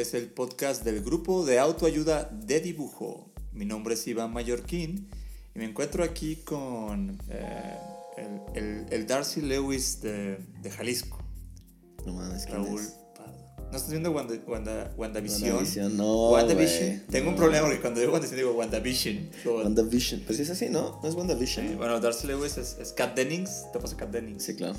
Este es el podcast del grupo de autoayuda de dibujo. Mi nombre es Iván Mallorquín y me encuentro aquí con eh, el, el- el Darcy Lewis de, de Jalisco, No mames, ¿quién Raúl es? ¿No estás viendo Wanda, Wanda, WandaVision? WandaVision, no, WandaVision. güey, Tengo un problema porque cuando digo WandaVision digo WandaVision. WandaVision. Pues es así, ¿no? ¿No es WandaVision? Eh, bueno, Darcy Lewis es, es Kat Dennings. ¿Te pasa Kat Dennings? Sí, claro.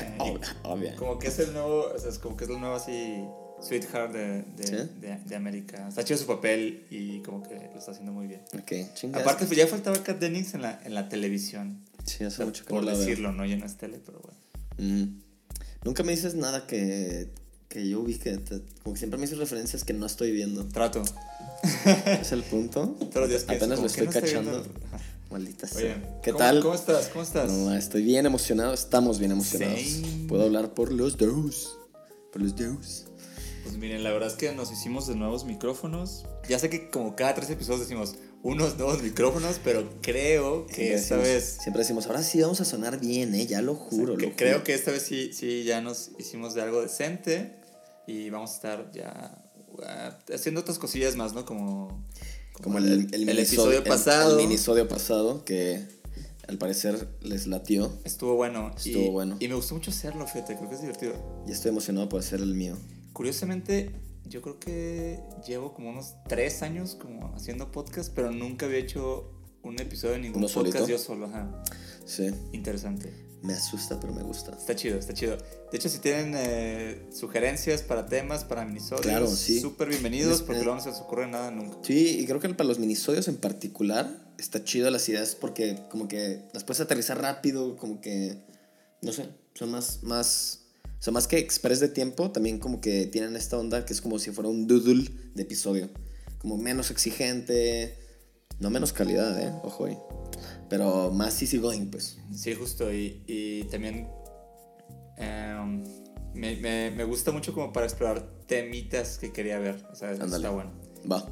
Eh, Ob- Obvio. Como que es el nuevo, o sea, es como que es el nuevo así sweetheart de, de, ¿Sí? de, de América. Está chido su papel y como que lo está haciendo muy bien. Ok, chingas. Aparte, pues ya faltaba Kat Dennings en la, en la televisión. Sí, O hace sea, mucho que por no la veo. decirlo, ¿no? Ya no es tele, pero bueno. Mm. Nunca me dices nada que, que yo vi que... te- como que siempre me dices referencias que no estoy viendo. Trato. ¿Es el punto? Apenas lo como, ¿qué estoy no cachando. Maldita Oye, sea. ¿Qué ¿cómo- tal? ¿Cómo estás? ¿Cómo estás? No, estoy bien emocionado. Estamos bien emocionados. Same. Puedo hablar por los dos. Por los dos. Pues miren, la verdad es que nos hicimos de nuevos micrófonos. Ya sé que como cada tres episodios decimos unos nuevos micrófonos, pero creo que Siempre esta decimos- vez Siempre decimos, ahora sí vamos a sonar bien, ¿eh? Ya lo juro. Que lo creo juro. que esta vez sí, sí ya nos hicimos de algo decente y vamos a estar ya uh, haciendo otras cosillas más, ¿no? Como, Como el, el, el miniso- episodio el- pasado. El, minisodio pasado que al parecer les latió. Estuvo bueno. Estuvo y, bueno. Y me gustó mucho hacerlo, fíjate, creo que es divertido. Y estoy emocionado por hacer el mío. Curiosamente, yo creo que llevo como unos tres años como haciendo podcast, pero nunca había hecho un episodio de ningún ¿Uno podcast solito? yo solo. Ajá. Sí. Interesante. Me asusta, pero me gusta. Está chido, está chido. De hecho, si tienen eh, sugerencias para temas, para minisodios, Claro, sí. súper bienvenidos porque luego no se les ocurre nada nunca. Sí, y creo que para los minisodios en particular está chido las ideas porque como que las puedes aterrizar rápido, como que, no sé, son más, más, o sea, más que express de tiempo, también como que tienen esta onda que es como si fuera un doodle de episodio, como menos exigente, no menos calidad, eh, ojo ahí, pero más easy going, pues. Sí, justo. Y, y también em, me, me, me gusta mucho como para explorar temitas que quería ver. O sea, está bueno. Va.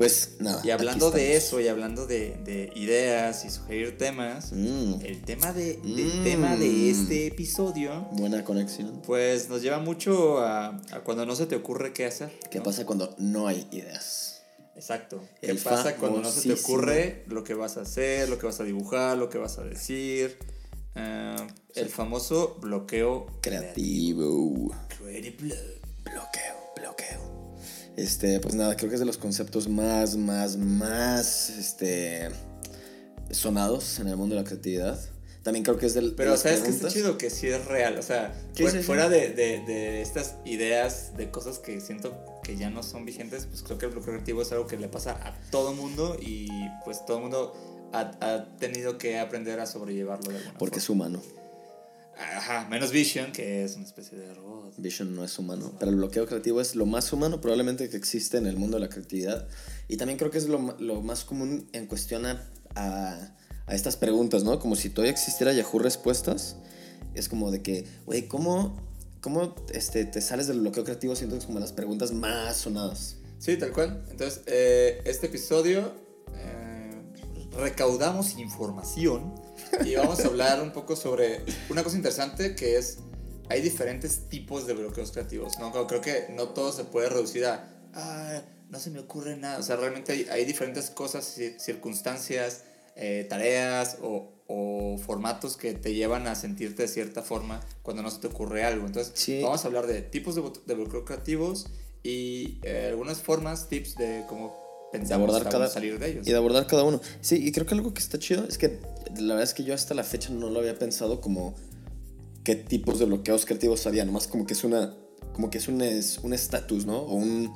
Pues nada. Y hablando de eso y hablando de, de ideas y sugerir temas, Mm, el tema de, del Mm. tema de este episodio, buena conexión. pues nos lleva mucho a, a cuando no se te ocurre qué hacer. ¿Qué ¿no? pasa cuando no hay ideas? Exacto. ¿Qué El pasa cuando no se te ocurre lo que vas a hacer, lo que vas a dibujar, lo que vas a decir? Eh, el famoso bloqueo Creativo. Creative block. Bloqueo, bloqueo. Este, pues nada, creo que es de los conceptos más, más, más, este, sonados en el mundo de la creatividad. También creo que es del... de Pero las sabes que está chido que sí es real. O sea, Sí, fu- sí, sí. fuera De, de, de estas ideas de cosas que siento que ya no son vigentes, pues creo que el bloqueo creativo es algo que le pasa a todo mundo y pues todo mundo ha, ha tenido que aprender a sobrellevarlo de alguna Porque es humano. Ajá, menos Vision, que es una especie de robot. Vision no es humano. Pero el bloqueo creativo es lo más humano probablemente que existe en el mundo de la creatividad. Y también creo que es lo, lo más común en cuestión a, a, a estas preguntas, ¿no? Como si todavía existiera Yahoo Respuestas. Es como de que, güey, ¿cómo, cómo este, te sales del bloqueo creativo? Siento que es como las preguntas más sonadas. Sí, tal cual. Entonces, eh, este episodio eh, recaudamos información y vamos a hablar un poco sobre una cosa interesante que es, hay diferentes tipos de bloqueos creativos, ¿no? Creo- que no todo se puede reducir a, "Ah, no se me ocurre nada. O sea, realmente hay, hay diferentes cosas, ci- circunstancias, eh, tareas o, o formatos que te llevan a sentirte de cierta forma cuando no se te ocurre algo. Entonces, Sí. vamos a hablar de tipos de bloqueos creativos y eh, algunas formas, tips de cómo pensamos abordar cada- salir de ellos. Y de abordar cada uno. Sí, y creo que algo que está chido es que la verdad es que yo hasta la fecha no lo había pensado como qué tipos de bloqueos creativos había. Nomás como que es una. Como que es un es un estatus, ¿no? O un.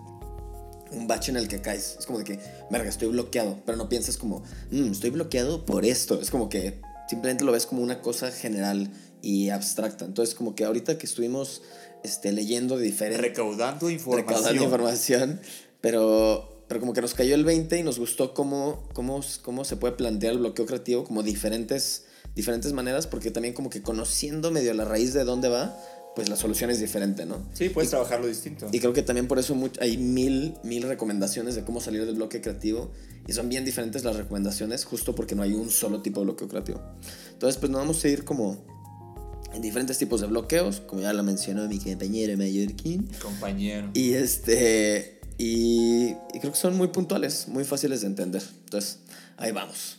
Un bache en el que caes. Es como de que, verga, estoy bloqueado. Pero no piensas como, "Mm, estoy bloqueado por esto. Es como que simplemente lo ves como una cosa general y abstracta. Entonces, como que ahorita que estuvimos este, leyendo de diferentes Recaudando información. recaudando información, Pero, pero como que nos cayó el 20 y nos gustó cómo, cómo, cómo se puede plantear el bloqueo creativo como diferentes, diferentes maneras, porque también como que conociendo medio la raíz de dónde va, pues la solución es diferente, ¿no? Sí, puedes trabajarlo distinto. Y creo que también por eso hay mil, mil recomendaciones de cómo salir del bloque creativo. Y son bien diferentes las recomendaciones, justo porque no hay un solo tipo de bloqueo creativo. Entonces, pues nos vamos a ir como en diferentes tipos de bloqueos, como ya lo mencionó mi compañero Mallorquín. Compañero. Y este. Y, y, creo que son muy puntuales, muy fáciles de entender. Entonces, ahí vamos.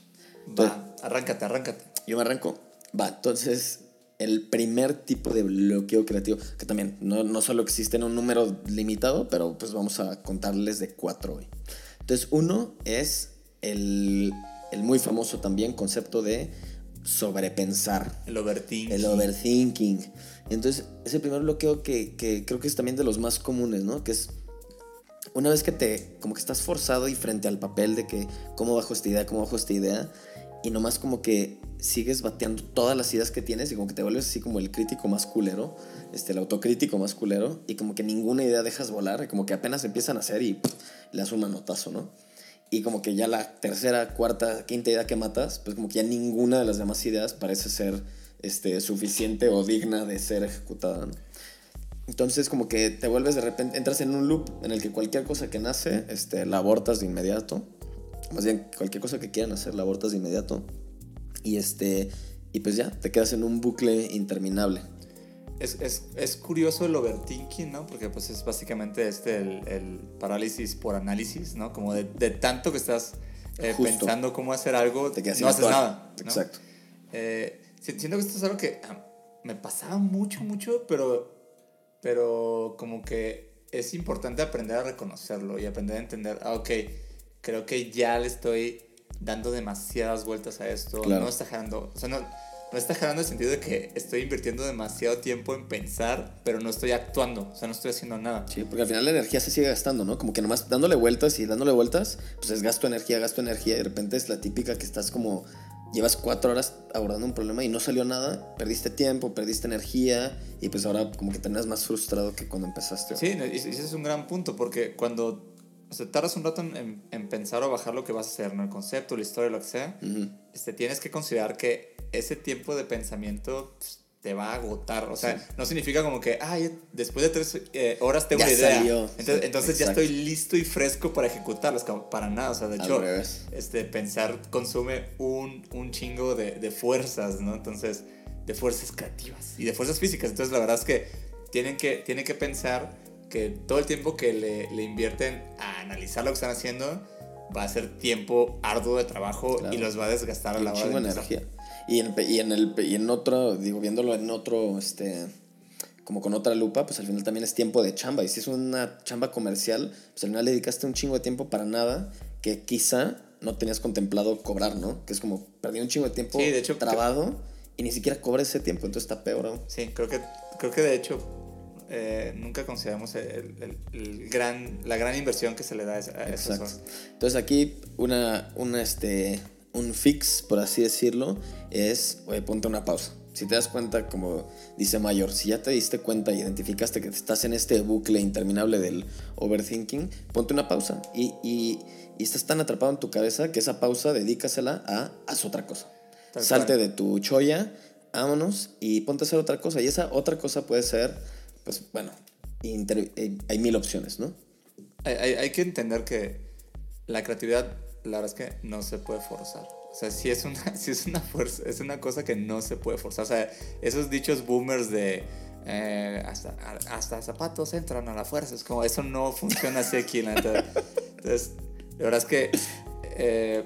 Va, arráncate, arráncate. Yo me arranco. Va, entonces, el primer tipo de bloqueo creativo, que también no, no solo existe en un número limitado, pero pues vamos a contarles de cuatro hoy. Entonces, uno es el, el muy famoso también concepto de sobrepensar. El overthinking. El overthinking. Entonces, es el primer bloqueo que, que, creo que es también de los más comunes, ¿no? Que es una vez que te, como que estás forzado y frente al papel de que, ¿cómo bajo esta idea? ¿Cómo bajo esta idea? Y nomás como que sigues bateando todas las ideas que tienes y como que te vuelves así como el crítico más culero, este, el autocrítico más culero, y como que ninguna idea dejas volar, como que apenas empiezan a hacer y le das un manotazo, ¿no? Y como que ya la tercera, cuarta, quinta idea que matas, pues como que ya ninguna de las demás ideas parece ser este, suficiente o digna de ser ejecutada. Entonces como que te vuelves de repente, entras en un loop en el que cualquier cosa que nace, este, la abortas de inmediato. Más bien, cualquier cosa que quieran hacer, la abortas de inmediato. Y este, y pues ya, te quedas en un bucle interminable. Es, es, es curioso el overthinking, ¿no? Porque pues es básicamente este, el, el parálisis por análisis, ¿no? Como de, de tanto que estás eh, pensando cómo hacer algo, te quedas no haces nada. Exacto. Eh, siento que esto es algo que ah, me pasaba mucho, mucho, pero, pero como que es importante aprender a reconocerlo y aprender a entender, ah, ok, creo que ya le estoy dando demasiadas vueltas a esto. No está jalando. O sea, no, no está jalando el sentido de que estoy invirtiendo demasiado tiempo en pensar, pero no estoy actuando. O sea, no estoy haciendo nada. Sí, porque al final la energía se sigue gastando, ¿no? Como que nomás dándole vueltas y dándole vueltas, pues es gasto energía, gasto energía. Y de repente es la típica que estás como. Llevas cuatro horas abordando un problema y no salió nada, perdiste tiempo, perdiste energía y pues ahora como que terminas más frustrado que cuando empezaste. Sí, ese es un gran punto porque cuando o sea, tardas un rato en, en, pensar o bajar lo que vas a hacer, ¿no? El concepto, la historia, lo que sea. este, tienes que considerar que ese tiempo de pensamiento pues, te va a agotar. O sea, no significa como que, ay, después de tres eh, horas tengo una idea. Entonces, entonces ya estoy listo y fresco para ejecutarlas. Para nada. O sea, de hecho, este, pensar consume un, un chingo de, de fuerzas, ¿no? Entonces, de fuerzas creativas y de fuerzas físicas. Entonces, la verdad es que tienen que, tienen que pensar que todo el tiempo que le, le, invierten a analizar lo que están haciendo va a ser tiempo arduo de trabajo y los va a desgastar a la hora de energía. Y en, y en, el, y en otro, digo, viéndolo en otro, este, como con otra lupa, pues al final también es tiempo de chamba. Y si es una chamba comercial, pues al final le dedicaste un chingo de tiempo para nada que quizá no tenías contemplado cobrar, ¿no? Que es como perdí un chingo de tiempo de hecho, trabado y ni siquiera cobra ese tiempo, entonces está peor. Sí, creo que, creo que de hecho eh, nunca consideramos el, el, gran, la gran inversión que se le da a esas Entonces aquí una, una, este, un fix, por así decirlo, es, oye, ponte una pausa. Si te das cuenta, como dice Mayor, si ya te diste cuenta y identificaste que estás en este bucle interminable del overthinking, ponte una pausa y, y, y estás tan atrapado en tu cabeza que esa pausa dedícasela a haz otra cosa. Salte de tu choya, vámonos y ponte a hacer otra cosa. Y esa otra cosa puede ser pues bueno, eh, hay mil opciones, ¿no? Hay, hay, que entender que la creatividad, la verdad es que no se puede forzar. O sea, si es una, si es una fuerza, es una cosa que no se puede forzar. O sea, esos dichos boomers de eh, hasta, hasta zapatos entran a la fuerza, es como eso no funciona así aquí. Entonces, la verdad es que eh,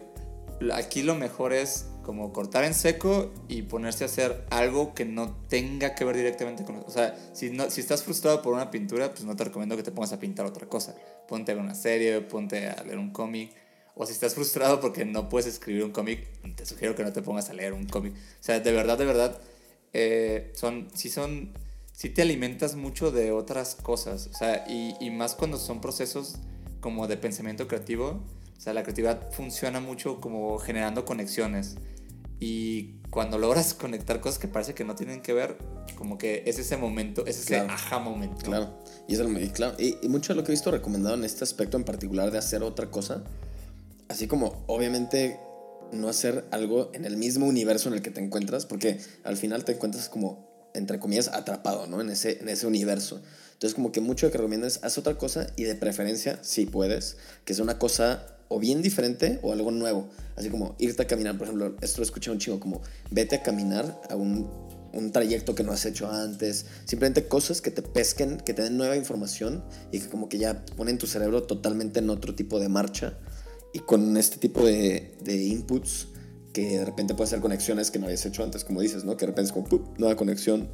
aquí lo mejor es como cortar en seco y ponerse a hacer algo que no tenga que ver directamente con... O sea, si, no, si estás frustrado por una pintura, pues no te recomiendo que te pongas a pintar otra cosa. Ponte a ver una serie, ponte a leer un cómic. O si estás frustrado porque no puedes escribir un cómic, te sugiero que no te pongas a leer un cómic. O sea, de verdad, de verdad, eh, son, si son, si te alimentas mucho de otras cosas. O sea, y, y más cuando son procesos como de pensamiento creativo. O sea, la creatividad funciona mucho como generando conexiones Y cuando logras conectar cosas que parece que no tienen que ver, como que es ese momento, es ese Claro. aha momento. Claro. Y, es el- y claro. Y, y mucho de lo que he visto recomendado en este aspecto en particular de hacer otra cosa, así como obviamente no hacer algo en el mismo universo en el que te encuentras, porque al final te encuentras como, entre comillas, atrapado, ¿no? En ese, en ese universo. Entonces como que mucho de que recomiendas, haz otra cosa y de preferencia, si puedes, que sea una cosa o bien diferente o algo nuevo. Así como irte a caminar, por ejemplo, esto lo escuché un chico como, vete a caminar a un, un trayecto que no has hecho antes. Simplemente cosas que te pesquen, que te den nueva información y que como que ya ponen tu cerebro totalmente en otro tipo de marcha. Y con este tipo de, de inputs que de repente puedes hacer conexiones que no habías hecho antes, como dices, ¿no? Que de repente es como, ¡pup! nueva conexión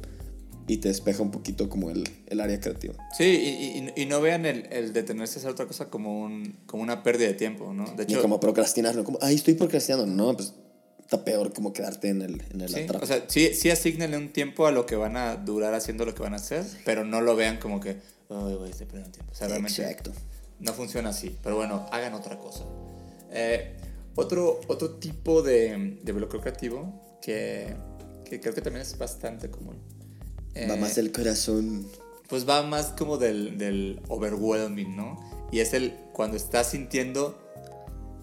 y te despeja un poquito como el, el área creativa. Sí, y, y- y no vean el, el detenerse a hacer otra cosa como, un, como una pérdida de tiempo, ¿no? De Ni hecho, como procrastinar, ¿no? Como, ay, estoy procrastinando. No, pues está peor como quedarte en el, en el sí, o sea, sí, sí asignenle un tiempo a lo que van a durar haciendo lo que van a hacer, pero no lo vean como que, ay, güey, estoy perdiendo tiempo. O sea, realmente Exacto. no funciona así. Pero bueno, hagan otra cosa. Eh, otro, otro tipo de, de bloqueo creativo que, que creo que también es bastante común. Va Eh, más del corazón. pues va más como del, del overwhelming, ¿no? Y es el cuando estás sintiendo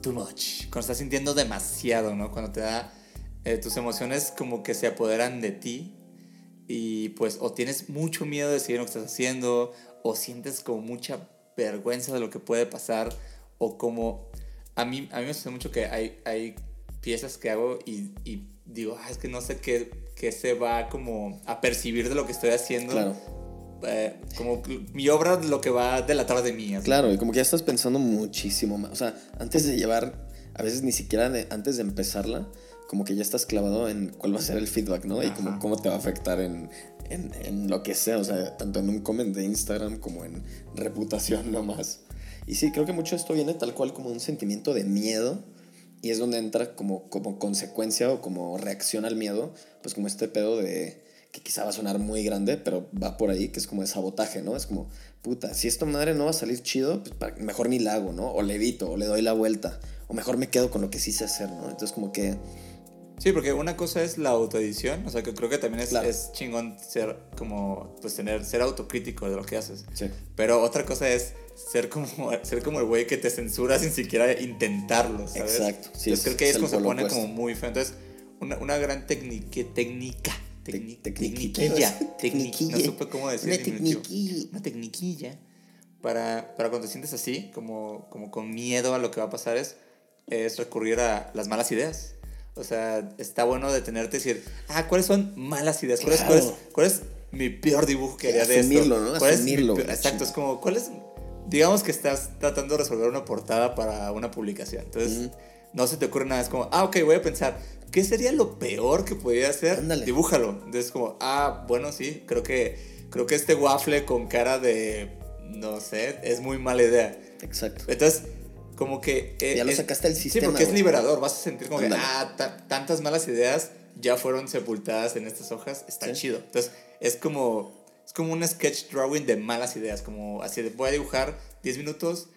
too much, cuando estás sintiendo demasiado, ¿no? Cuando te da, eh, tus emociones como que se apoderan de ti y pues o tienes mucho miedo de seguir lo que estás haciendo o sientes como mucha vergüenza de lo que puede pasar o como a mí, a mí me sucede mucho que hay, hay piezas que hago y, y digo, "Ah, es que no sé qué, qué se va como a percibir de lo que estoy haciendo Claro. eh, como mi obra lo que va a delatar de mí. así. Claro, y como que ya estás pensando muchísimo más. O sea, antes de llevar, a veces ni siquiera de- antes de empezarla, como que ya estás clavado en cuál va a ser el feedback, ¿no? Y como cómo te va a afectar en, en, en lo que sea, o sea, tanto en un comment de Instagram como en reputación nomás. Y sí, creo que mucho esto viene tal cual como un sentimiento de miedo. Y es donde entra como, como consecuencia o como reacción al miedo, pues como este pedo de que quizá va a sonar muy grande, pero va por ahí, que es como de sabotaje, ¿no? Es como, puta, si esta madre no va a salir chido, pues mejor ni la hago, ¿no? O le evito, o le doy la vuelta, o mejor me quedo con lo que sí sé hacer, ¿no? Entonces como que, Sí, porque una cosa es la autoedición, o sea, que creo que también es, Claro. es chingón ser como, pues tener, ser autocrítico de lo que haces. sí, Pero otra cosa es ser como, ser como el güey que te censura sin siquiera intentarlo, ¿sabes? Exacto, sí, Entonces es- creo que ahí es como se pone opuesto. como muy feo. Entonces, una, una gran técnica, técnica, tecniquilla, tecni- no Tecniquilla. supe cómo decir Una tecniquilla. Una tecniquilla. Para, para cuando te sientes así, como, como con miedo a lo que va a pasar, es, es recurrir a las malas ideas. O sea, está bueno detenerte y decir, ah, ¿cuáles son malas ideas? ¿Cuál, es, cuál, es, Claro. cuál es mi peor dibujo que haría de esto? ¿no? ¿Cuál es peor- Exacto, es como, ¿cuál es? Digamos que estás tratando de resolver una portada para una publicación. Entonces, no se te ocurre nada. Es como, ah, ok, voy a pensar, ¿qué sería lo peor que podría hacer? Ándale. Dibújalo. Entonces, como, ah, bueno, sí, creo que, creo que este waffle con cara de, no sé, es muy mala idea. exacto. Entonces, como que... eh, Ya lo sacaste del Sí, sistema, porque es liberador. Vas a sentir como que, Ándale. ah, ta- tantas malas ideas ya fueron sepultadas en estas hojas. Está Sí. chido. Entonces, es como, es como un sketch drawing de malas ideas. Como así de, voy a dibujar 10 minutos,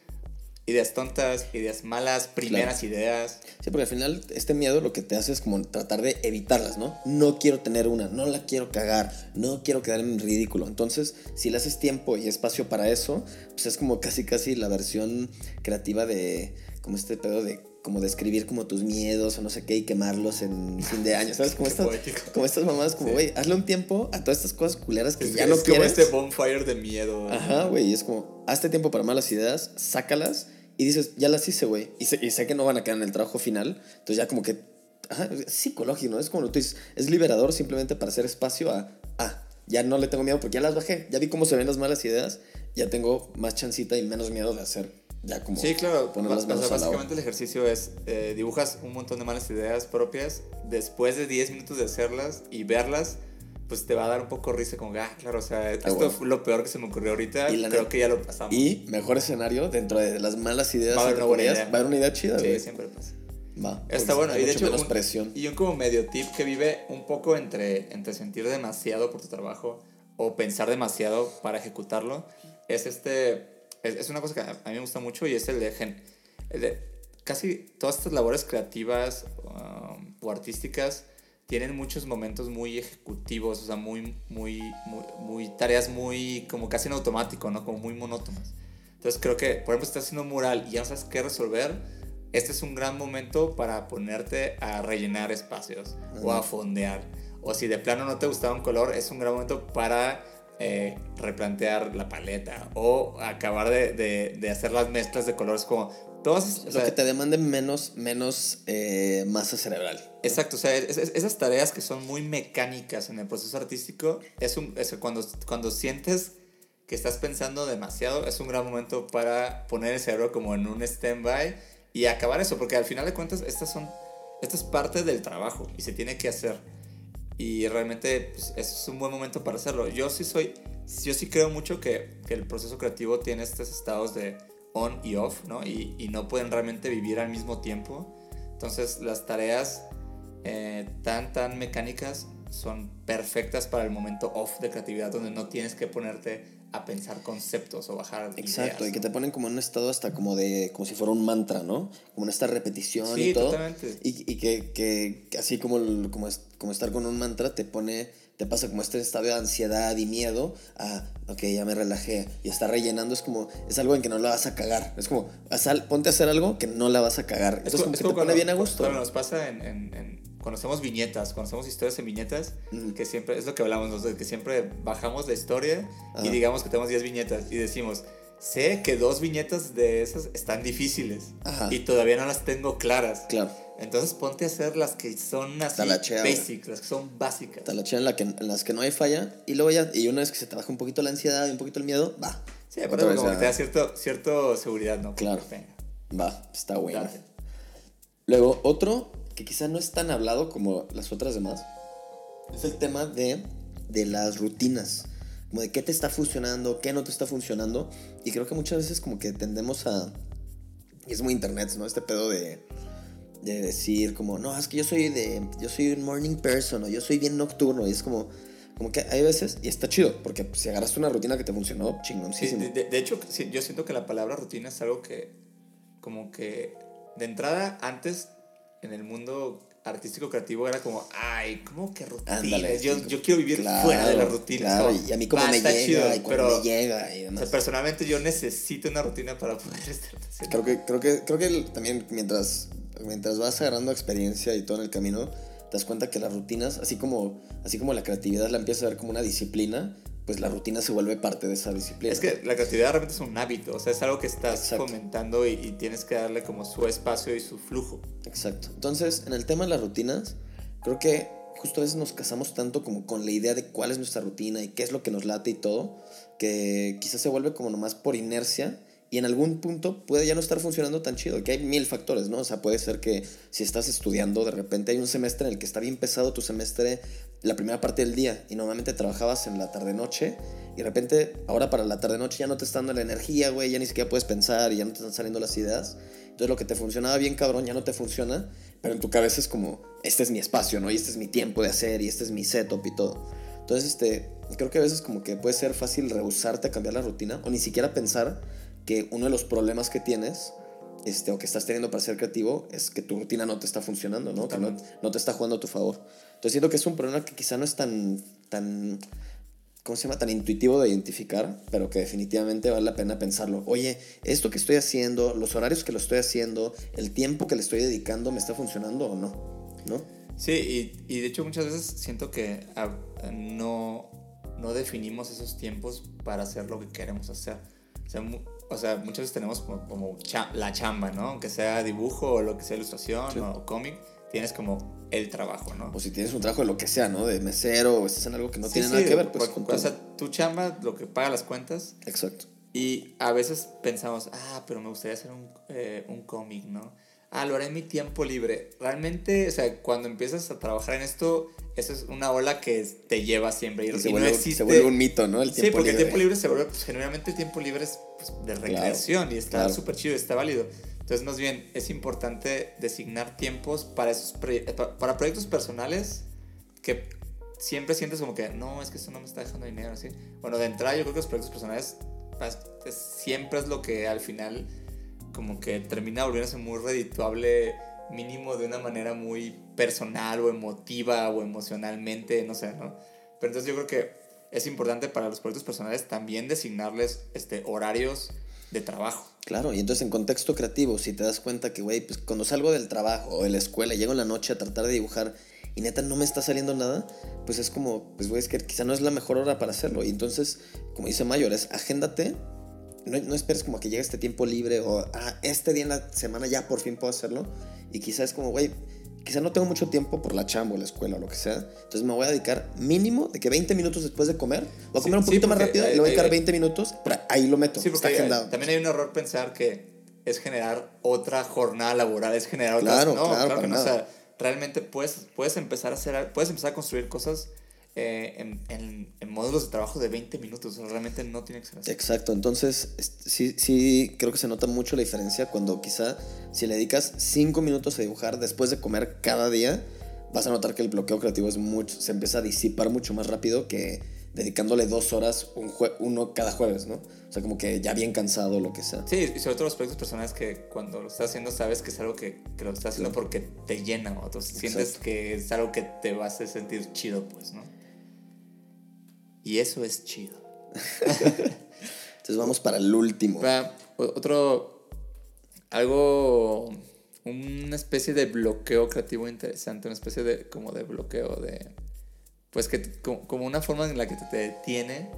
ideas tontas, ideas malas, primeras ideas. Sí, porque al final este miedo lo que te hace es como tratar de evitarlas, ¿no? No quiero tener una, no la quiero cagar, no quiero quedar en ridículo. Entonces, si le haces tiempo y espacio para eso, pues es como casi casi la versión creativa de como este pedo de como de escribir como tus miedos o no sé qué y quemarlos en fin de año, ¿sabes? Como estas, como estas mamás, como, güey, hazle un tiempo a todas estas cosas culeras que Es, ya es no como quieres. este bonfire de miedo. Ajá, güey, es como, hazte tiempo para malas ideas, sácalas y dices, ya las hice, güey. Y sé, y sé que no van a quedar en el trabajo final, entonces ya como que, ajá, es psicológico, ¿no? Es como lo tú dices, es liberador simplemente para hacer espacio a, ah, ya no le tengo miedo porque ya las bajé, ya vi cómo se ven las malas ideas, ya tengo más chancita y menos miedo de hacer, ya como Sí, claro. poner las o sea, manos a la básicamente el ejercicio es eh, dibujas un montón de malas ideas propias. Después de 10 minutos de hacerlas y verlas, pues te va a dar un poco risa como, ah, claro, o sea, esto bueno. fue lo peor que se me ocurrió ahorita. Y la Creo que ya lo pasamos. Y mejor escenario, dentro de las malas ideas, Va a haber una buena idea. va a haber una idea chida, sí, siempre pasa. Va. Está bueno. Y de hecho, un, presión. y un como medio tip que vive un poco entre, entre sentir demasiado por tu trabajo o pensar demasiado para ejecutarlo es este. Es, es una cosa que a, a mí me gusta mucho y es el de, gen- el de casi todas estas labores creativas, um, o artísticas tienen muchos momentos muy ejecutivos, o sea, muy, muy, muy, muy tareas muy, como casi en automático, ¿no? Como muy monótonas. Entonces creo que, por ejemplo, si estás haciendo un mural y ya no sabes qué resolver, este es un gran momento para ponerte a rellenar espacios o a fondear. O si de plano no te gustaba un color, es un gran momento para eh, replantear la paleta o acabar de, de, de, hacer las mezclas de colores como todas o sea, que te demanden menos menos eh, masa cerebral exacto o sea es, es, esas tareas que son muy mecánicas en el proceso artístico es un es cuando cuando sientes que estás pensando demasiado es un gran momento para poner el cerebro como en un stand-by y acabar eso porque al final de cuentas estas son esta es parte del trabajo y se tiene que hacer y realmente pues, es un buen momento para hacerlo. Yo sí soy, yo sí creo mucho que, que el proceso creativo tiene estos estados de on y off, ¿no? Y, y no pueden realmente vivir al mismo tiempo. Entonces las tareas eh, tan, tan mecánicas son perfectas para el momento off de creatividad, donde no tienes que ponerte a pensar conceptos o bajar Exacto, ideas, y que te ponen como en un estado hasta como de, como si fuera un mantra, ¿no? Como en esta repetición sí, y todo. Totalmente. Y, y que, que, así como, como, como estar con un mantra te pone, te pasa como este estado de ansiedad y miedo a, ok, ya me relajé y está rellenando, es como, es algo en que no la vas a cagar. Es como, ponte a hacer algo que no la vas a cagar. Es Entonces como, como es que como te pone cuando, bien a gusto. Cuando nos pasa en, en, en cuando hacemos viñetas, cuando hacemos historias en viñetas, que siempre, es lo que hablamos nosotros, que siempre bajamos la historia y digamos que tenemos 10 viñetas y decimos, sé que dos viñetas de esas están difíciles Ajá. y todavía no las tengo claras. Claro. Entonces ponte a hacer las que son así Talachea, basic, las que son básicas. Talachea en, la que, en las que no hay falla y luego ya, y una vez que se te baja un poquito la ansiedad y un poquito el miedo, va. Sí, como que te da cierto, cierto seguridad, ¿no? Claro. Va, está bueno. Luego, otro que quizá no es tan hablado como las otras demás, es el tema de, de las rutinas. Como de qué te está funcionando, qué no te está funcionando. Y creo que muchas veces como que tendemos a... Y es muy internet, ¿no? Este pedo de, de decir como, no, es que yo soy de... Yo soy un morning person o yo soy bien nocturno. Y es como... Como que hay veces, y está chido, porque pues, si agarraste una rutina que te funcionó, Sí, chingoncísimo. de, de- de hecho, sí, yo siento que la palabra rutina es algo que, como que, de entrada, antes, en el mundo artístico creativo, era como, ay, ¿cómo que rutinas? Ándale, yo, yo quiero vivir Claro, fuera de las rutinas. Claro, como, y a mí como va, me llega, chido, y cuando pero, me llega y o demás. sea, personalmente, yo necesito una rutina para poder estar. Creo que, creo que, creo que también mientras, mientras vas agarrando experiencia y todo en el camino, te das cuenta que las rutinas, así como, así como la creatividad la empiezas a ver como una disciplina, pues la rutina se vuelve parte de esa disciplina. Es que la creatividad realmente es un hábito, o sea, es algo que estás Exacto. fomentando y, y tienes que darle como su espacio y su flujo. Exacto. Entonces, en el tema de las rutinas, creo que justo a veces nos casamos tanto como con la idea de cuál es nuestra rutina y qué es lo que nos late y todo, que quizás se vuelve como nomás por inercia y en algún punto puede ya no estar funcionando tan chido, que hay mil factores, ¿no? O sea, puede ser que si estás estudiando, de repente hay un semestre en el que está bien pesado tu semestre la primera parte del día y normalmente trabajabas en la tarde-noche y de repente ahora para la tarde-noche ya no te está dando la energía, güey, ya ni siquiera puedes pensar y ya no te están saliendo las ideas. Entonces lo que te funcionaba bien cabrón ya no te funciona, pero en tu cabeza es como, este es mi espacio, ¿no? Y este es mi tiempo de hacer y este es mi setup y todo. Entonces, este, creo que a veces como que puede ser fácil rehusarte a cambiar la rutina o ni siquiera pensar que uno de los problemas que tienes este, o que estás teniendo para ser creativo es que tu rutina no te está funcionando, ¿no? Que no, no te está jugando a tu favor. Entonces siento que es un problema que quizá no es tan, tan, ¿cómo se llama? Tan intuitivo de identificar, pero que definitivamente vale la pena pensarlo. Oye, esto que estoy haciendo, los horarios que lo estoy haciendo, el tiempo que le estoy dedicando, ¿me está funcionando o no? ¿No? Sí, y, y de hecho muchas veces siento que ah, no, no definimos esos tiempos para hacer lo que queremos hacer. O sea, o sea muchas veces tenemos como, como cha- la chamba, ¿no? Aunque sea dibujo o lo que sea ilustración Sí. o cómic, tienes como el trabajo, ¿no? O si tienes un trabajo de lo que sea, ¿no? De mesero o estás en algo que no Sí, tiene sí, nada que ver, pues porque- con o sea, tu chamba, lo que paga las cuentas, Exacto. y a veces pensamos, ah, pero me gustaría hacer un, eh, un cómic, ¿no? Ah, lo haré en mi tiempo libre. Realmente, o sea, cuando empiezas a trabajar en esto, eso es una ola que te lleva siempre. Y, Y se, vuelve, no se existe... vuelve un mito, ¿no? El sí, tiempo porque libre. el tiempo libre se vuelve, pues generalmente el tiempo libre es de recreación y está claro. súper chido, está válido. Entonces, más bien, es importante designar tiempos para, esos proye- pa- para proyectos personales que siempre sientes como que, no, es que esto no me está dejando dinero, así. Bueno, de entrada yo creo que los proyectos personales siempre es lo que al final como que termina volviéndose muy redituable mínimo de una manera muy personal o emotiva o emocionalmente, no sé, ¿no? Pero entonces yo creo que es importante para los proyectos personales también designarles este, horarios de trabajo. Claro, y entonces en contexto creativo, si te das cuenta que, güey, pues cuando salgo del trabajo o de la escuela, llego en la noche a tratar de dibujar y neta no me está saliendo nada, pues es como, pues güey, es que quizá no es la mejor hora para hacerlo. Y entonces, como dice Mayor, es agéndate, no, no esperes como que llegue este tiempo libre o, ah, este día en la semana ya por fin puedo hacerlo. Y quizá es como, güey, quizá no tengo mucho tiempo por la chamba o la escuela o lo que sea. Entonces me voy a dedicar mínimo de que 20 minutos después de comer. Voy a comer un Sí, poquito más rápido y le voy a dedicar hay- 20 minutos. Pero ahí lo meto. Sí, porque está hay- agendado. también hay un error pensar que es generar otra jornada laboral, es generar otras... Claro, no, claro, claro, para que no. O sea, realmente puedes, puedes empezar a hacer, puedes empezar a construir cosas eh, en, en, en módulos de trabajo de 20 minutos. O sea, realmente no tiene que ser así. Exacto, entonces sí, sí creo que se nota mucho la diferencia cuando quizá si le dedicas 5 minutos a dibujar después de comer cada día, vas a notar que el bloqueo creativo es mucho, se empieza a disipar mucho más rápido que dedicándole dos horas un jue- uno cada jueves, ¿no? O sea, como que ya bien cansado, lo que sea. Sí, y sobre todo los proyectos personales que cuando lo estás haciendo sabes que es algo que, que lo estás haciendo porque te llena o tú sientes que es algo que te va a hacer sentir chido, pues, ¿no? Y eso es chido. Entonces vamos para el último. Otro, algo, una especie de bloqueo creativo interesante, una especie de, como de bloqueo de, pues que, como, una forma en la que te, detiene,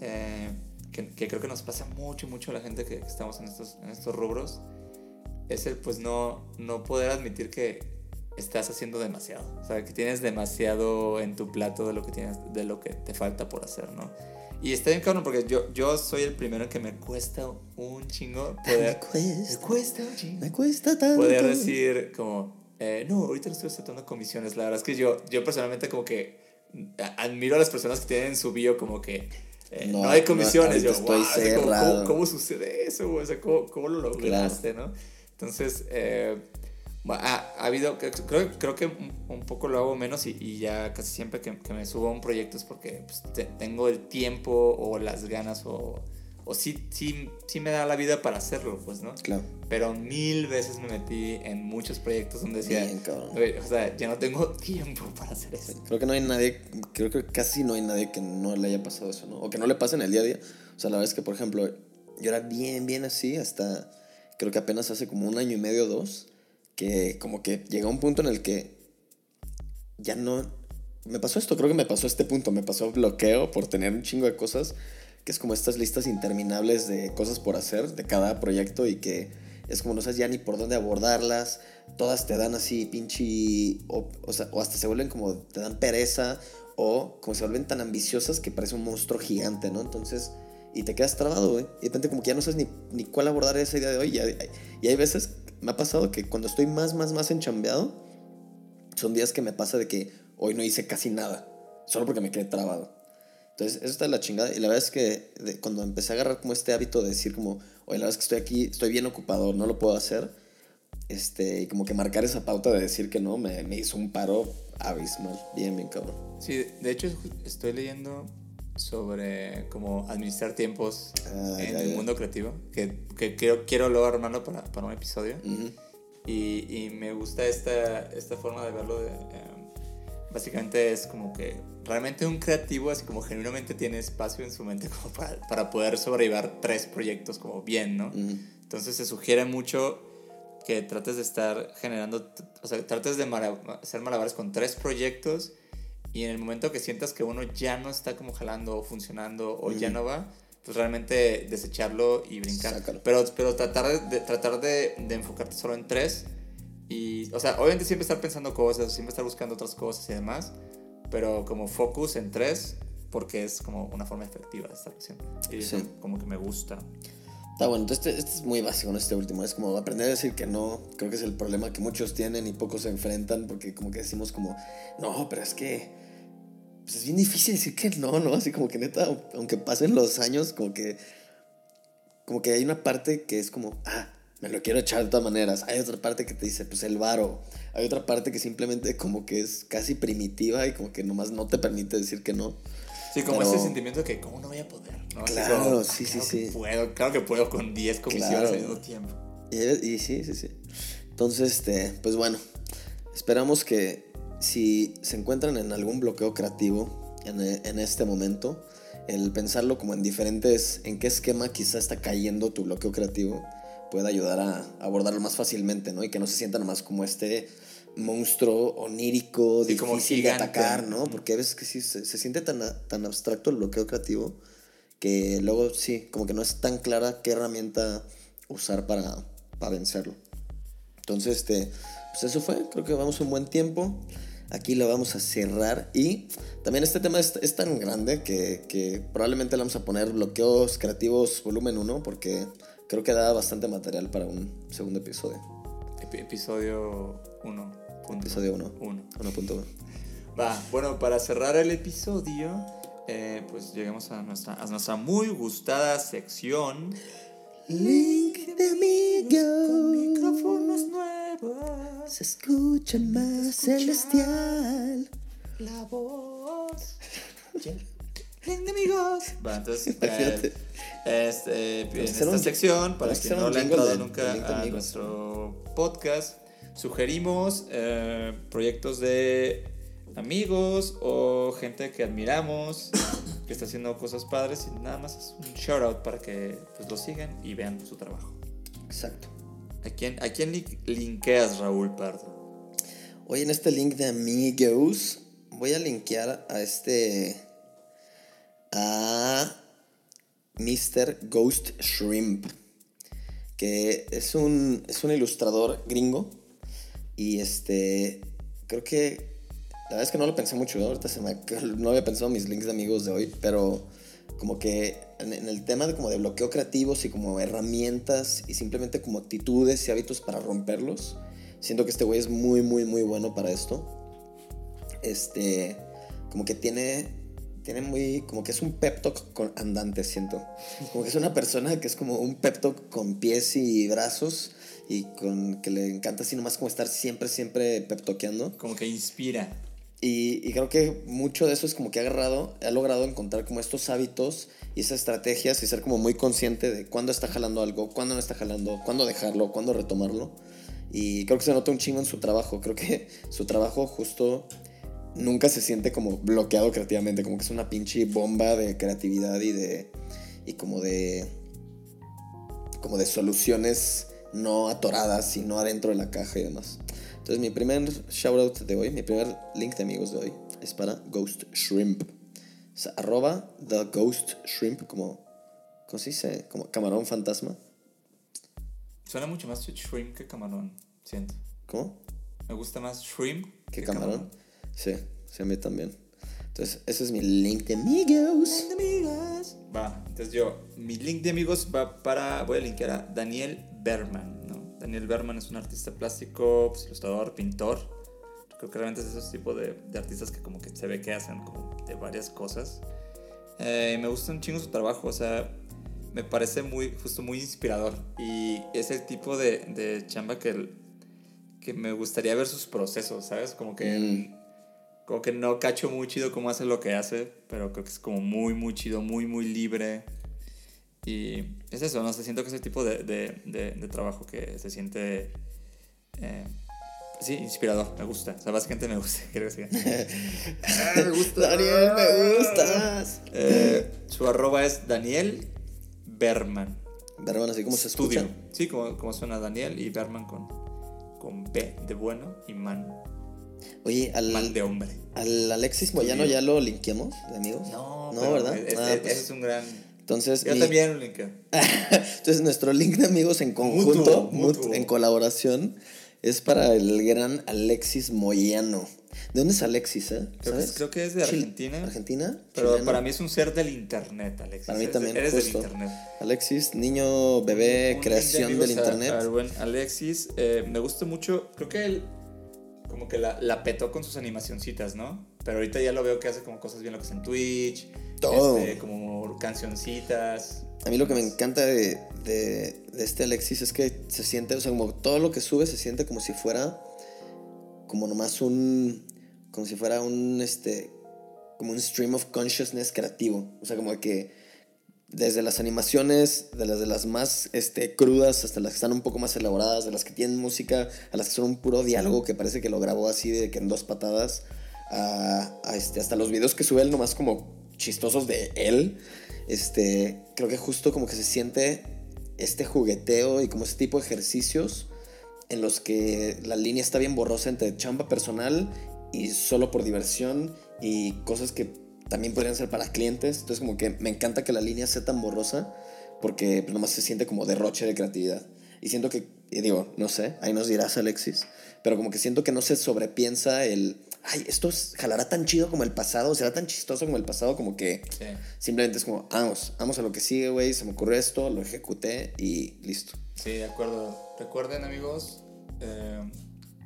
eh, que, que creo que nos pasa mucho, mucho a la gente que estamos en estos, en estos rubros, es el pues no, no poder admitir que estás haciendo demasiado, o sea, que tienes demasiado en tu plato de lo que tienes, de lo que te falta por hacer, ¿no? Y está bien cabrón porque yo, yo soy el primero que me cuesta un chingo poder... me cuesta, me cuesta un chingo me cuesta tanto. poder decir como, eh, no, ahorita no estoy aceptando comisiones. La verdad es que yo, yo personalmente como que admiro a las personas que tienen en su bio como que eh, no, No, hay no, comisiones. ahorita yo, "Wow", así como, cerrado. ¿cómo, cómo sucede eso? O sea, ¿cómo, cómo lo lograste, no? Entonces, eh, ha, ha habido, creo, creo que un, poco lo hago menos y, y ya casi siempre que, que me subo a un proyecto es porque pues, te- tengo el tiempo o las ganas o, o sí, sí, sí me da la vida para hacerlo, pues, ¿no? Claro. Pero mil veces me metí en muchos proyectos donde decía, Bien, cabrón. "Güey, o sea, ya no tengo tiempo para hacer eso. Creo que no hay nadie, creo que casi no hay nadie que no le haya pasado eso, ¿no? O que no le pase en el día a día. O sea, la verdad es que, por ejemplo, yo era bien, bien así hasta, creo que apenas hace como un año y medio, dos, que como que llegó un punto en el que ya no... Me pasó esto, creo que me pasó este punto, me pasó bloqueo por tener un chingo de cosas, que es como estas listas interminables de cosas por hacer de cada proyecto y que es como no sabes ya ni por dónde abordarlas, todas te dan así pinche, o, o hasta se vuelven como, te dan pereza, o como se vuelven tan ambiciosas que parece un monstruo gigante, ¿no? Entonces, y te quedas trabado, güey. Y de repente como que ya no sabes ni, ni cuál abordar esa idea de hoy. Y hay veces, me ha pasado que cuando estoy más, más, más enchambeado, son días que me pasa de que hoy no hice casi nada, solo porque me quedé trabado. Entonces, eso está de la chingada. Y la verdad es que cuando empecé a agarrar como este hábito de decir como, oye, la verdad es que estoy aquí, estoy bien ocupado, no lo puedo hacer. Este, y como que marcar esa pauta de decir que no, me, me hizo un paro abismal. Bien, bien cabrón. Sí, de hecho estoy leyendo sobre cómo administrar tiempos Ah, en ya, el ya. mundo creativo, que, que quiero, quiero luego armarlo para, para un episodio. Ujú. Y, y me gusta esta, esta forma de verlo. De, em, básicamente es como que realmente un creativo, así como genuinamente tiene espacio en su mente como para, para poder sobrellevar tres proyectos como bien, ¿no? Ujú. Entonces se sugiere mucho que trates de estar generando, o sea, trates de mara- hacer malabares con tres proyectos y en el momento que sientas que uno ya no está como jalando o funcionando o ya Ujú. no va, pues realmente desecharlo y brincar. Sácalo. Pero, pero tratar, de, tratar de, de enfocarte solo en tres y, o sea, obviamente siempre estar pensando cosas, siempre estar buscando otras cosas y demás, pero como focus en tres porque es como una forma efectiva de estar haciendo. Y Sí. como que me gusta. Está bueno, entonces este, este es muy básico, ¿no? Este último. Es como aprender a decir que no. Creo que es el problema que muchos tienen y pocos se enfrentan porque como que decimos como, no, pero es que pues es bien difícil decir que no, ¿no? Así como que neta, aunque pasen los años, como que como que hay una parte que es como, ah, me lo quiero echar de todas maneras. Hay otra parte que te dice, pues el varo. Hay otra parte que simplemente como que es casi primitiva y como que nomás no te permite decir que no. Sí, como Pero- ese sentimiento de que, ¿cómo no voy a poder? ¿no? Claro, como, sí, sí, claro que sí. Puedo, claro que puedo con 10 comisiones Claro. al mismo tiempo. Y, y sí, sí, sí. Entonces, este, pues bueno, esperamos que si se encuentran en algún bloqueo creativo en, en este momento, el pensarlo como en diferentes, en qué esquema quizá está cayendo tu bloqueo creativo, puede ayudar a abordarlo más fácilmente, ¿no? Y que no se sientan más como este monstruo onírico, Sí, difícil como de atacar, ¿no? Porque a veces que sí se, se siente tan, tan abstracto el bloqueo creativo que luego sí, como que no es tan clara qué herramienta usar para, para vencerlo. Entonces, este, pues eso fue, creo que vamos un buen tiempo. Aquí lo vamos a cerrar y también este tema es, es tan grande que, que probablemente le vamos a poner bloqueos creativos volumen 1 porque creo que da bastante material para un segundo episodio. Ep- episodio 1. Episodio 1. 1. 1.1. Va, bueno, para cerrar el episodio, eh, pues lleguemos a nuestra, a nuestra muy gustada sección. Link de Con micrófonos amigos. Se escucha más escucha. celestial. La voz. Amigos. Va, entonces, Imagínate. eh, este, en esta un- sección, para quien no le ha entrado nunca de a nuestro podcast, sugerimos eh, proyectos de amigos o gente que admiramos que está haciendo cosas padres y nada más es un shout out para que pues, lo sigan y vean su trabajo. Exacto. ¿A quién, a quién li- linkeas, Raúl Pardo? Hoy en este link de amigos voy a linkear a este a Mr. Ghost Shrimp que es un es un ilustrador gringo y este creo que la verdad es que no lo pensé mucho ¿no? ahorita se me no había pensado mis links de amigos de hoy pero como que en, el tema de como de bloqueo creativos y como herramientas y simplemente como actitudes y hábitos para romperlos Siento que este güey es muy, muy, muy bueno para esto. Este, como que tiene, tiene muy, como que es un pep talk con andante, siento. Como que es una persona que es como un pep talk con pies y brazos y con que le encanta así nomás como estar siempre, siempre pep talkeando. Como que inspira. Y, creo que mucho de eso es como que ha agarrado, ha logrado encontrar como estos hábitos y esas estrategias y ser como muy consciente de cuándo está jalando algo, cuándo no está jalando, cuándo dejarlo, cuándo retomarlo. Y creo que se nota un chingo en su trabajo. Creo que su trabajo justo nunca se siente como bloqueado creativamente, como que es una pinche bomba de creatividad y de y como de como de soluciones no atoradas, sino adentro de la caja y demás. Entonces mi primer shoutout de hoy, mi primer link de amigos de hoy es para Ghost Shrimp. O sea, arroba the Ghost Shrimp como, ¿cómo se dice? Como camarón fantasma. Suena mucho más shrimp que camarón, siento. ¿Cómo? Me gusta más shrimp ¿Qué camarón? Sí, sí, a mí también. Entonces, ese es mi link de amigos. amigas. Va, entonces yo, mi link de amigos va para, voy a linkear a Daniel Berman. Daniel Berman es un artista plástico, pues, ilustrador, pintor. Creo que realmente es esos tipos de, de artistas que como que se ve que hacen como de varias cosas. Eh, me gusta un chingo su trabajo, o sea, me parece muy, justo muy inspirador. Y es el tipo de, de chamba que, que me gustaría ver sus procesos, ¿sabes? Como que, Mm. como que no cacho muy chido cómo hace lo que hace, pero creo que es como muy, muy chido, muy, muy libre. Y es eso, ¿no? Se siento que es el tipo de, de, de, de trabajo que se siente... eh, sí, inspirador, me gusta. O sea, básicamente me gusta. Creo que sí. Ah, me gusta. Daniel, me gustas. Eh, su arroba es Daniel Berman. Berman, así como se Estudio. escucha. Sí, como, como suena Daniel y Berman con, con B de bueno y man. Oye, al, Man de hombre. al Alexis Moyano ya lo linkeamos, amigos. No, no pero ¿verdad? es- Ah, es- pues, ese es un gran. Entonces, Yo mi- también lo linkeo. entonces, nuestro link de amigos en conjunto, Mutuo, mut- mutuo. en colaboración, es para el gran Alexis Moyano. ¿De dónde es Alexis, eh? Creo que, creo que es de Argentina. ¿Argentina? Pero ¿Chileno? para mí es un ser del internet, Alexis. Para mí también, Eres justo. del internet. Alexis, niño, bebé, Un link de creación del a- internet. Al buen Alexis. eh, me gusta mucho. Creo que él. Como que la, la petó con sus animacioncitas, ¿no? Pero ahorita ya lo veo que hace como cosas bien locas en Twitch. Todo. este, como cancioncitas. A mí lo que me encanta de, de, de este Alexis es que se siente, o sea, como todo lo que sube se siente como si fuera, como nomás un, como si fuera un, este, como un stream of consciousness creativo. O sea, como que desde las animaciones, de las de las más este, crudas hasta las que están un poco más elaboradas, de las que tienen música, a las que son un puro diálogo que parece que lo grabó así de que en dos patadas, este, hasta los videos que sube él nomás como chistosos de él. Este, creo que justo como que se siente este jugueteo y como ese tipo de ejercicios en los que la línea está bien borrosa entre chamba personal y solo por diversión y cosas que también podrían ser para clientes. Entonces como que me encanta que la línea sea tan borrosa porque nomás se siente como derroche de creatividad. Y siento que, digo, no sé, ahí nos dirás Alexis, pero como que siento que no se sobrepiensa el, ay, esto es- jalará tan chido como el pasado, será tan chistoso como el pasado, como que Sí. simplemente es como, vamos, vamos a lo que sigue, güey, se me ocurrió esto, lo ejecuté y listo. Sí, de acuerdo. Recuerden, amigos, eh,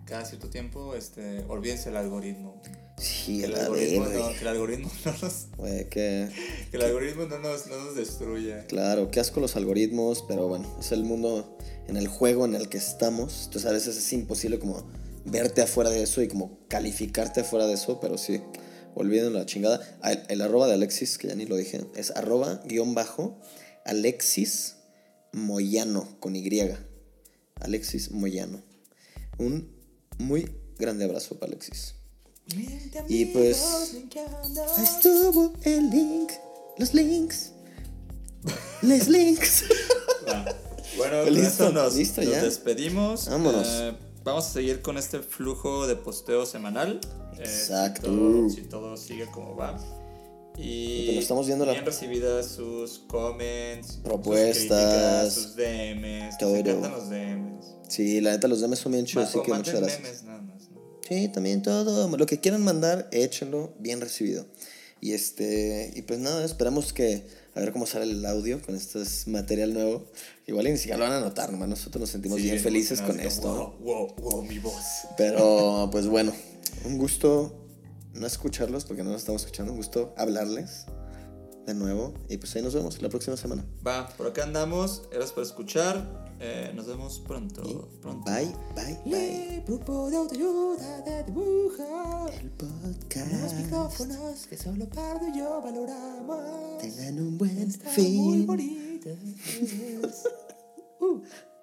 cada cierto tiempo, este, olvídense el algoritmo. Sí, Que el algoritmo, no, que el algoritmo no nos, güey, que... que el algoritmo no nos, no nos destruya. Claro, qué asco los algoritmos, pero bueno, es el mundo en el juego en el que estamos. Entonces a veces es imposible como verte afuera de eso y como calificarte afuera de eso, pero sí, olviden la chingada. El, el arroba de Alexis, que ya ni lo dije, es arroba guion bajo Alexis Moyano con Y. Alexis Moyano. Un muy grande abrazo para Alexis. Y pues ahí estuvo el link, los links, les links. Bueno, Listo, nos, listo nos ya. despedimos. Vámonos. Eh, vamos a seguir con este flujo de posteo semanal. Eh, Exacto. si, todo, si todo sigue como va. Y Pero estamos viendo la- bien recibidas sus comments, Propuestas, sus, sus DMs. todo. Nos encantan los DMs. Sí, la neta, los demás son bien chidos, así que muchas gracias. memes nada más, ¿no? Sí, también todo. Lo que quieran mandar, échenlo, bien recibido. Y este, y pues nada, esperamos que a ver cómo sale el audio con este material nuevo. Igual ni siquiera lo van a notar, nomás nosotros nos sentimos Sí, bien felices con esto. Wow, wow, wow, mi voz. Pero pues bueno, un gusto no escucharlos porque no nos estamos escuchando, un gusto hablarles de nuevo. Y pues ahí nos vemos la próxima semana. Va, por acá andamos. Gracias por escuchar. Eh, nos vemos pronto. pronto. Bye, bye, bye. grupo de autoayuda de dibujo. El podcast. micrófonos que solo Pardo y yo valoramos. Tengan un buen Están muy fin. bonitas. Grupo